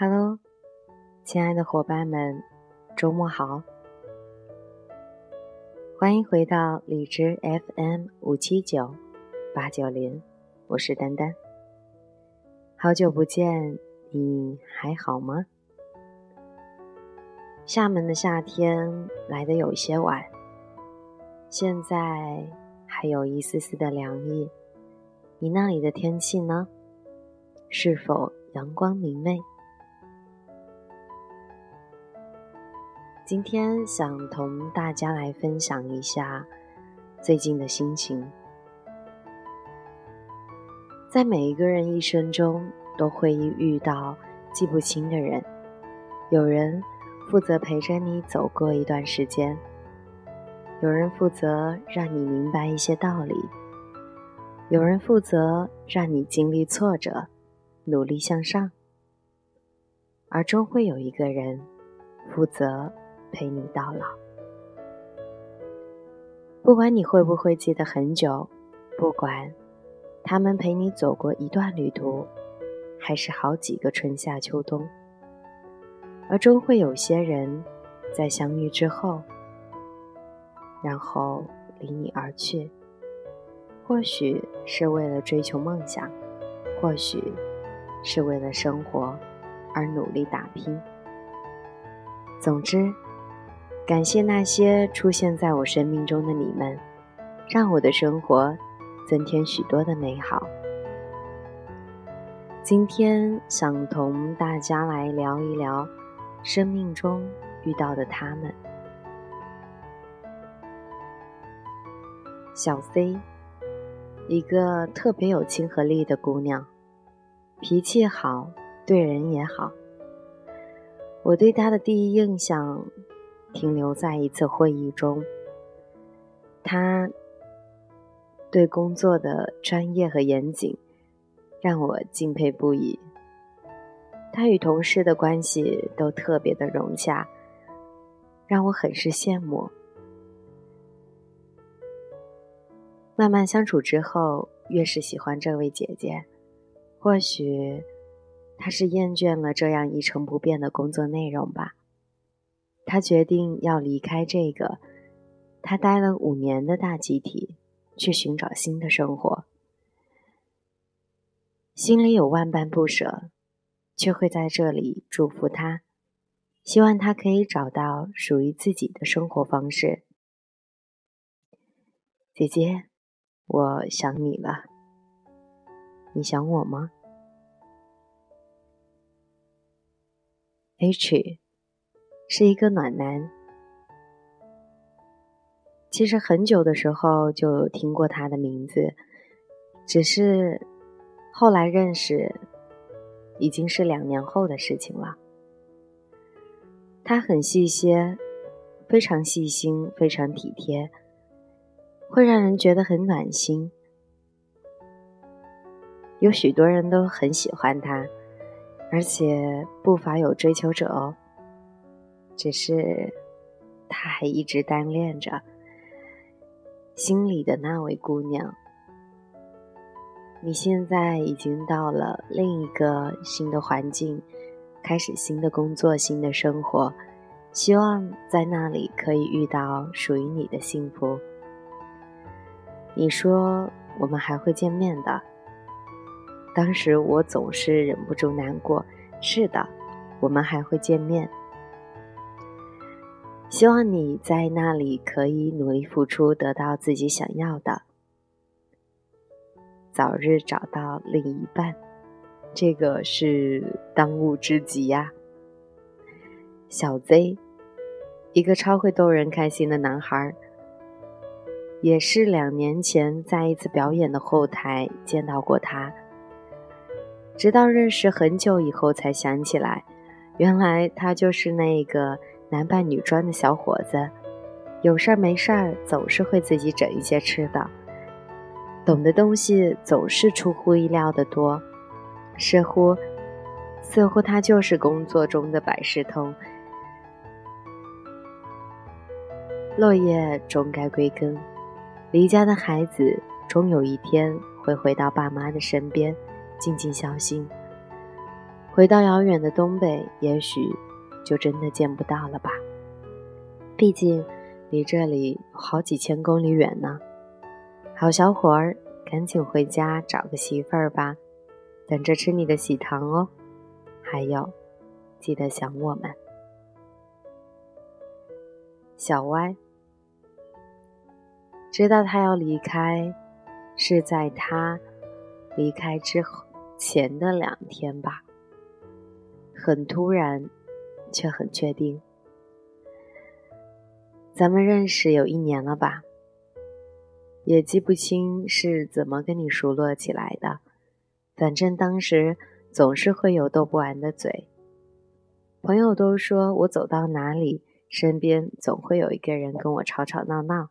Hello，亲爱的伙伴们，周末好！欢迎回到荔枝 FM 五七九八九零，我是丹丹。好久不见，你还好吗？厦门的夏天来的有些晚，现在还有一丝丝的凉意。你那里的天气呢？是否阳光明媚？今天想同大家来分享一下最近的心情。在每一个人一生中，都会遇到记不清的人。有人负责陪着你走过一段时间，有人负责让你明白一些道理，有人负责让你经历挫折，努力向上，而终会有一个人负责。陪你到老，不管你会不会记得很久，不管他们陪你走过一段旅途，还是好几个春夏秋冬，而终会有些人在相遇之后，然后离你而去。或许是为了追求梦想，或许是为了生活而努力打拼。总之。感谢那些出现在我生命中的你们，让我的生活增添许多的美好。今天想同大家来聊一聊生命中遇到的他们。小 C，一个特别有亲和力的姑娘，脾气好，对人也好。我对她的第一印象。停留在一次会议中，他对工作的专业和严谨让我敬佩不已。他与同事的关系都特别的融洽，让我很是羡慕。慢慢相处之后，越是喜欢这位姐姐。或许她是厌倦了这样一成不变的工作内容吧。他决定要离开这个他待了五年的大集体，去寻找新的生活。心里有万般不舍，却会在这里祝福他，希望他可以找到属于自己的生活方式。姐姐，我想你了，你想我吗？H。是一个暖男，其实很久的时候就听过他的名字，只是后来认识，已经是两年后的事情了。他很细心，非常细心，非常体贴，会让人觉得很暖心。有许多人都很喜欢他，而且不乏有追求者哦。只是，他还一直单恋着心里的那位姑娘。你现在已经到了另一个新的环境，开始新的工作、新的生活，希望在那里可以遇到属于你的幸福。你说我们还会见面的，当时我总是忍不住难过。是的，我们还会见面。希望你在那里可以努力付出，得到自己想要的，早日找到另一半，这个是当务之急呀。小 Z，一个超会逗人开心的男孩，也是两年前在一次表演的后台见到过他，直到认识很久以后才想起来，原来他就是那个。男扮女装的小伙子，有事儿没事儿总是会自己整一些吃的，懂的东西总是出乎意料的多，似乎似乎他就是工作中的百事通。落叶终该归根，离家的孩子终有一天会回到爸妈的身边，静静孝心。回到遥远的东北，也许就真的见不到了吧。毕竟离这里好几千公里远呢。好小伙儿，赶紧回家找个媳妇儿吧，等着吃你的喜糖哦。还有，记得想我们。小歪知道他要离开，是在他离开之后前的两天吧。很突然，却很确定。咱们认识有一年了吧？也记不清是怎么跟你熟络起来的，反正当时总是会有斗不完的嘴。朋友都说我走到哪里，身边总会有一个人跟我吵吵闹闹，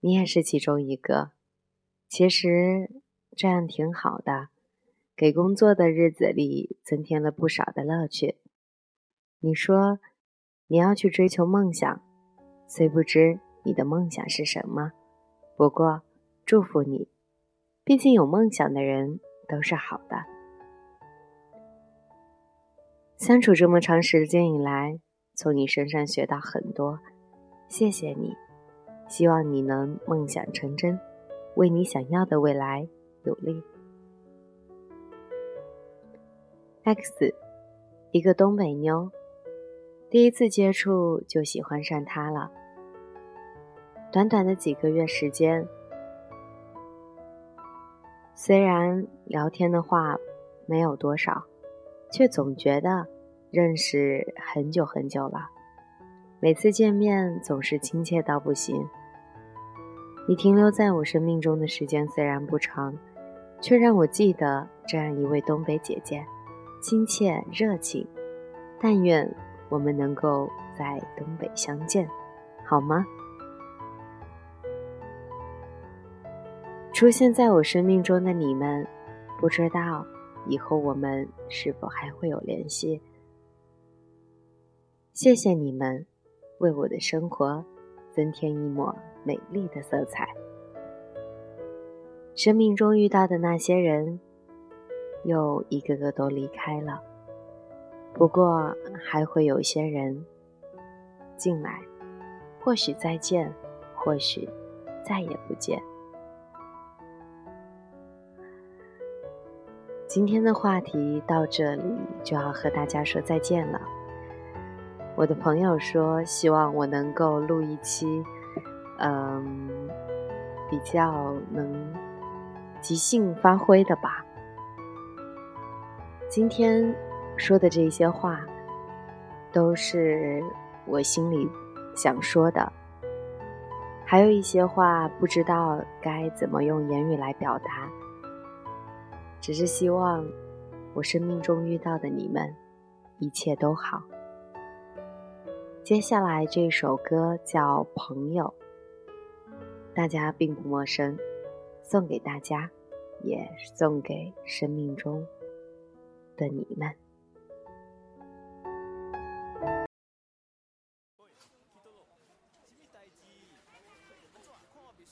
你也是其中一个。其实这样挺好的。给工作的日子里增添了不少的乐趣。你说你要去追求梦想，虽不知你的梦想是什么，不过祝福你，毕竟有梦想的人都是好的。相处这么长时间以来，从你身上学到很多，谢谢你。希望你能梦想成真，为你想要的未来努力。X，一个东北妞，第一次接触就喜欢上他了。短短的几个月时间，虽然聊天的话没有多少，却总觉得认识很久很久了。每次见面总是亲切到不行。你停留在我生命中的时间虽然不长，却让我记得这样一位东北姐姐。亲切热情，但愿我们能够在东北相见，好吗？出现在我生命中的你们，不知道以后我们是否还会有联系。谢谢你们，为我的生活增添一抹美丽的色彩。生命中遇到的那些人。又一个个都离开了，不过还会有些人进来，或许再见，或许再也不见。今天的话题到这里就要和大家说再见了。我的朋友说，希望我能够录一期，嗯，比较能即兴发挥的吧。今天说的这些话，都是我心里想说的，还有一些话不知道该怎么用言语来表达，只是希望我生命中遇到的你们一切都好。接下来这首歌叫《朋友》，大家并不陌生，送给大家，也送给生命中。的你们。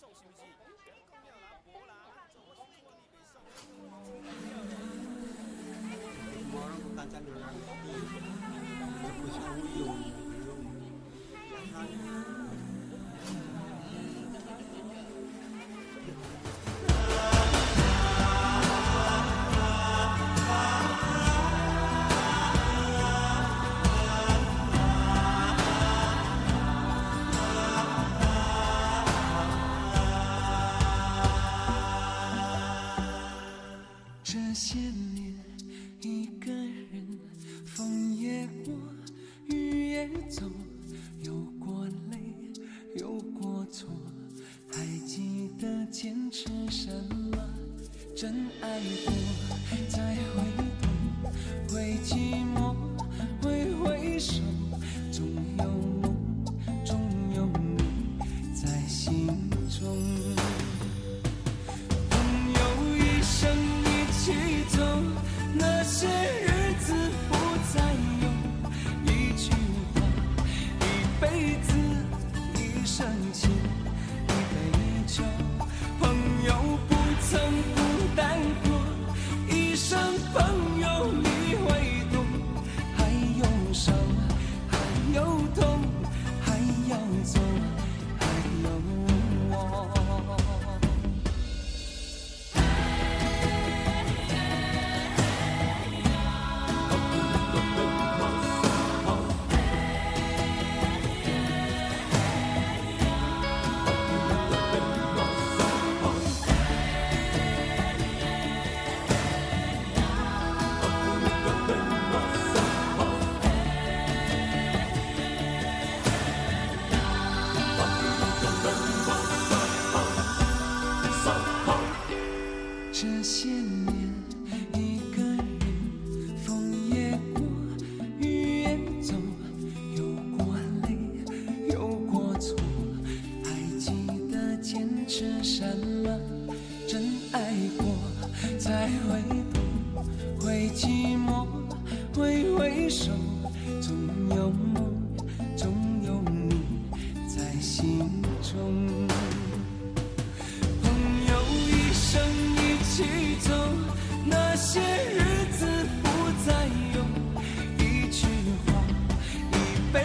送手机，你不要搞那波啦。那主播说你送，主。让大家都来，你一个，你不就，你，就看。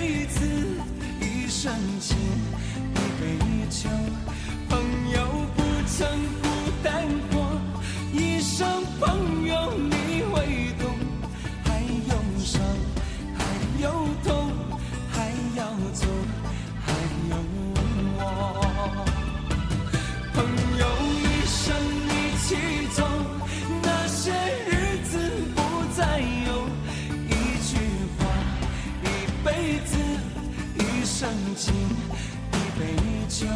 一次一生情一杯酒生情一杯酒